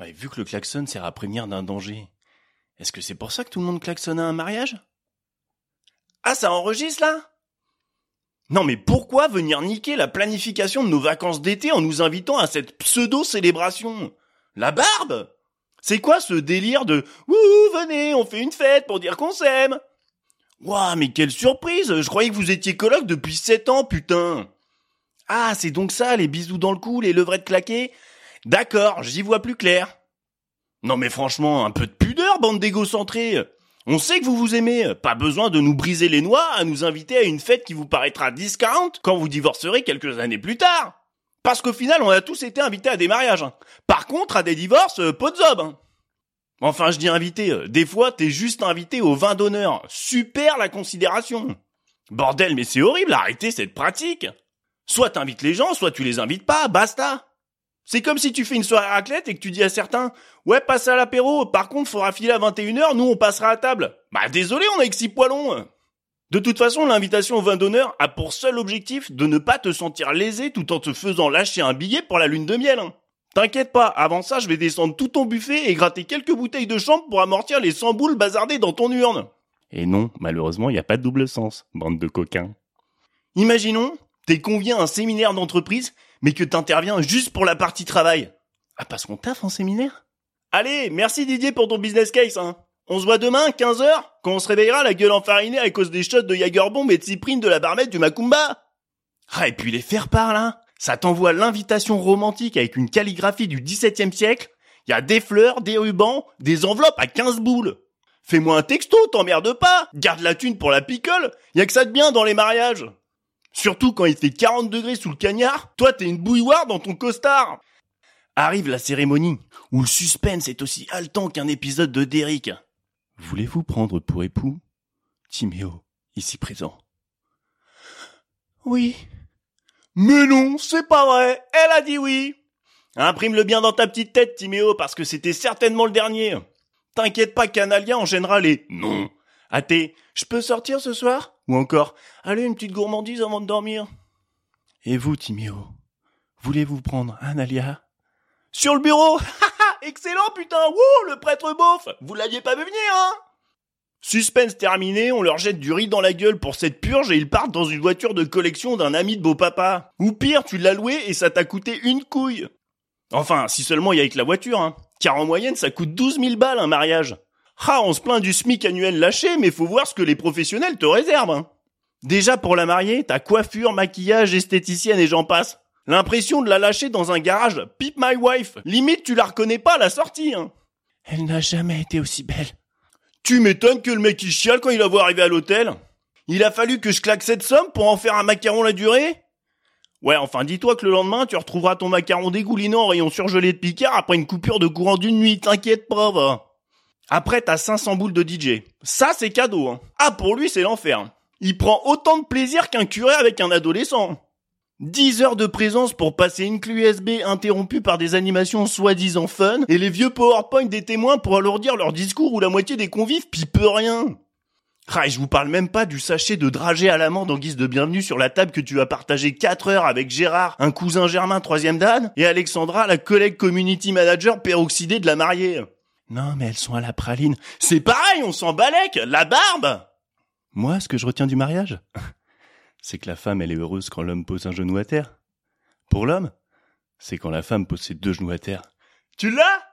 Vu que le klaxon sert à prévenir d'un danger, est-ce que c'est pour ça que tout le monde klaxonne à un mariage? Ah, ça enregistre là? Non mais pourquoi venir niquer la planification de nos vacances d'été en nous invitant à cette pseudo-célébration? La barbe! C'est quoi ce délire de « Ouh, venez, on fait une fête pour dire qu'on s'aime » Ouah, mais quelle surprise! Je croyais que vous étiez coloc depuis sept ans, putain! Ah, c'est donc ça, les bisous dans le cou, les levrettes claquées? D'accord, j'y vois plus clair. Non mais franchement, un peu de pudeur, bande d'égocentrés On sait que vous vous aimez, pas besoin de nous briser les noix à nous inviter à une fête qui vous paraîtra discount quand vous divorcerez quelques années plus tard. Parce qu'au final, on a tous été invités à des mariages. hein. Par contre, à des divorces, pas de zob. Enfin, je dis invité, euh, des fois, t'es juste invité au vin d'honneur. Super la considération. Bordel, mais c'est horrible, arrêtez cette pratique. Soit t'invites les gens, soit tu les invites pas, basta. C'est comme si tu fais une soirée raclette et que tu dis à certains, ouais, passe à l'apéro, par contre, faudra filer à 21h, nous on passera à table. Bah désolé, on a que six poilons. De toute façon, l'invitation au vin d'honneur a pour seul objectif de ne pas te sentir lésé tout en te faisant lâcher un billet pour la lune de miel. hein. T'inquiète pas, avant ça, je vais descendre tout ton buffet et gratter quelques bouteilles de chambre pour amortir les 100 boules bazardées dans ton urne. Et non, malheureusement, il n'y a pas de double sens, bande de coquins. Imaginons, t'es convié à un séminaire d'entreprise, mais que t'interviens juste pour la partie travail. Ah, parce qu'on taffe en séminaire? Allez, merci Didier pour ton business case, hein. On se voit demain, 15h, quand on se réveillera la gueule enfarinée à cause des shots de Jagerbomb et de cyprine de la barmette du Macumba. Ah, et puis les faire part, là. Ça t'envoie l'invitation romantique avec une calligraphie du XVIIe siècle. Y a des fleurs, des rubans, des enveloppes à 15 boules. Fais-moi un texto, t'emmerde pas. Garde la thune pour la picole. Y a que ça de bien dans les mariages. Surtout quand il fait 40 degrés sous le cagnard, toi t'es une bouilloire dans ton costard. Arrive la cérémonie, où le suspense est aussi haletant qu'un épisode de Derrick. Voulez-vous prendre pour époux? Timéo, ici présent. Oui. Mais non, c'est pas vrai, elle a dit oui. Imprime-le bien dans ta petite tête, Timéo, parce que c'était certainement le dernier. T'inquiète pas, Canalia enchaînera les non. Athée, je peux sortir ce soir? Ou encore, allez, une petite gourmandise avant de dormir. Et vous, Timéo, voulez-vous prendre un alia Sur le bureau? Excellent, putain Wouh, le prêtre beauf Vous l'aviez pas vu venir, hein? Suspense terminé, on leur jette du riz dans la gueule pour cette purge et ils partent dans une voiture de collection d'un ami de beau papa. Ou pire, tu l'as loué et ça t'a coûté une couille. Enfin, si seulement il y a avec la voiture, hein. Car en moyenne, ça coûte 12 000 balles un mariage. Ah, on se plaint du SMIC annuel lâché, mais faut voir ce que les professionnels te réservent. hein. Déjà pour la mariée, ta coiffure, maquillage, esthéticienne et j'en passe. L'impression de la lâcher dans un garage, Peep My Wife. Limite, tu la reconnais pas à la sortie. Hein. Elle n'a jamais été aussi belle. Tu m'étonnes que le mec il chiale quand il la voit arriver à l'hôtel. Il a fallu que je claque cette somme pour en faire un macaron la durée? Ouais, enfin dis-toi que le lendemain, tu retrouveras ton macaron dégoulinant en rayon surgelé de Picard après une coupure de courant d'une nuit, t'inquiète pas, va. Après, t'as 500 boules de DJ. Ça, c'est cadeau, hein. Ah, pour lui, c'est l'enfer. Il prend autant de plaisir qu'un curé avec un adolescent. 10 heures de présence pour passer une clé USB interrompue par des animations soi-disant fun et les vieux PowerPoint des témoins pour alourdir leur discours où la moitié des convives pipe rien. Ah, et je vous parle même pas du sachet de dragée à l'amande en guise de bienvenue sur la table que tu as partagé 4 heures avec Gérard, un cousin germain troisième dan, et Alexandra, la collègue community manager peroxydée de la mariée. Non, mais elles sont à la praline. C'est pareil, on s'en balèque, la barbe! Moi, ce que je retiens du mariage, c'est que la femme, elle est heureuse quand l'homme pose un genou à terre. Pour l'homme, c'est quand la femme pose ses deux genoux à terre. Tu l'as?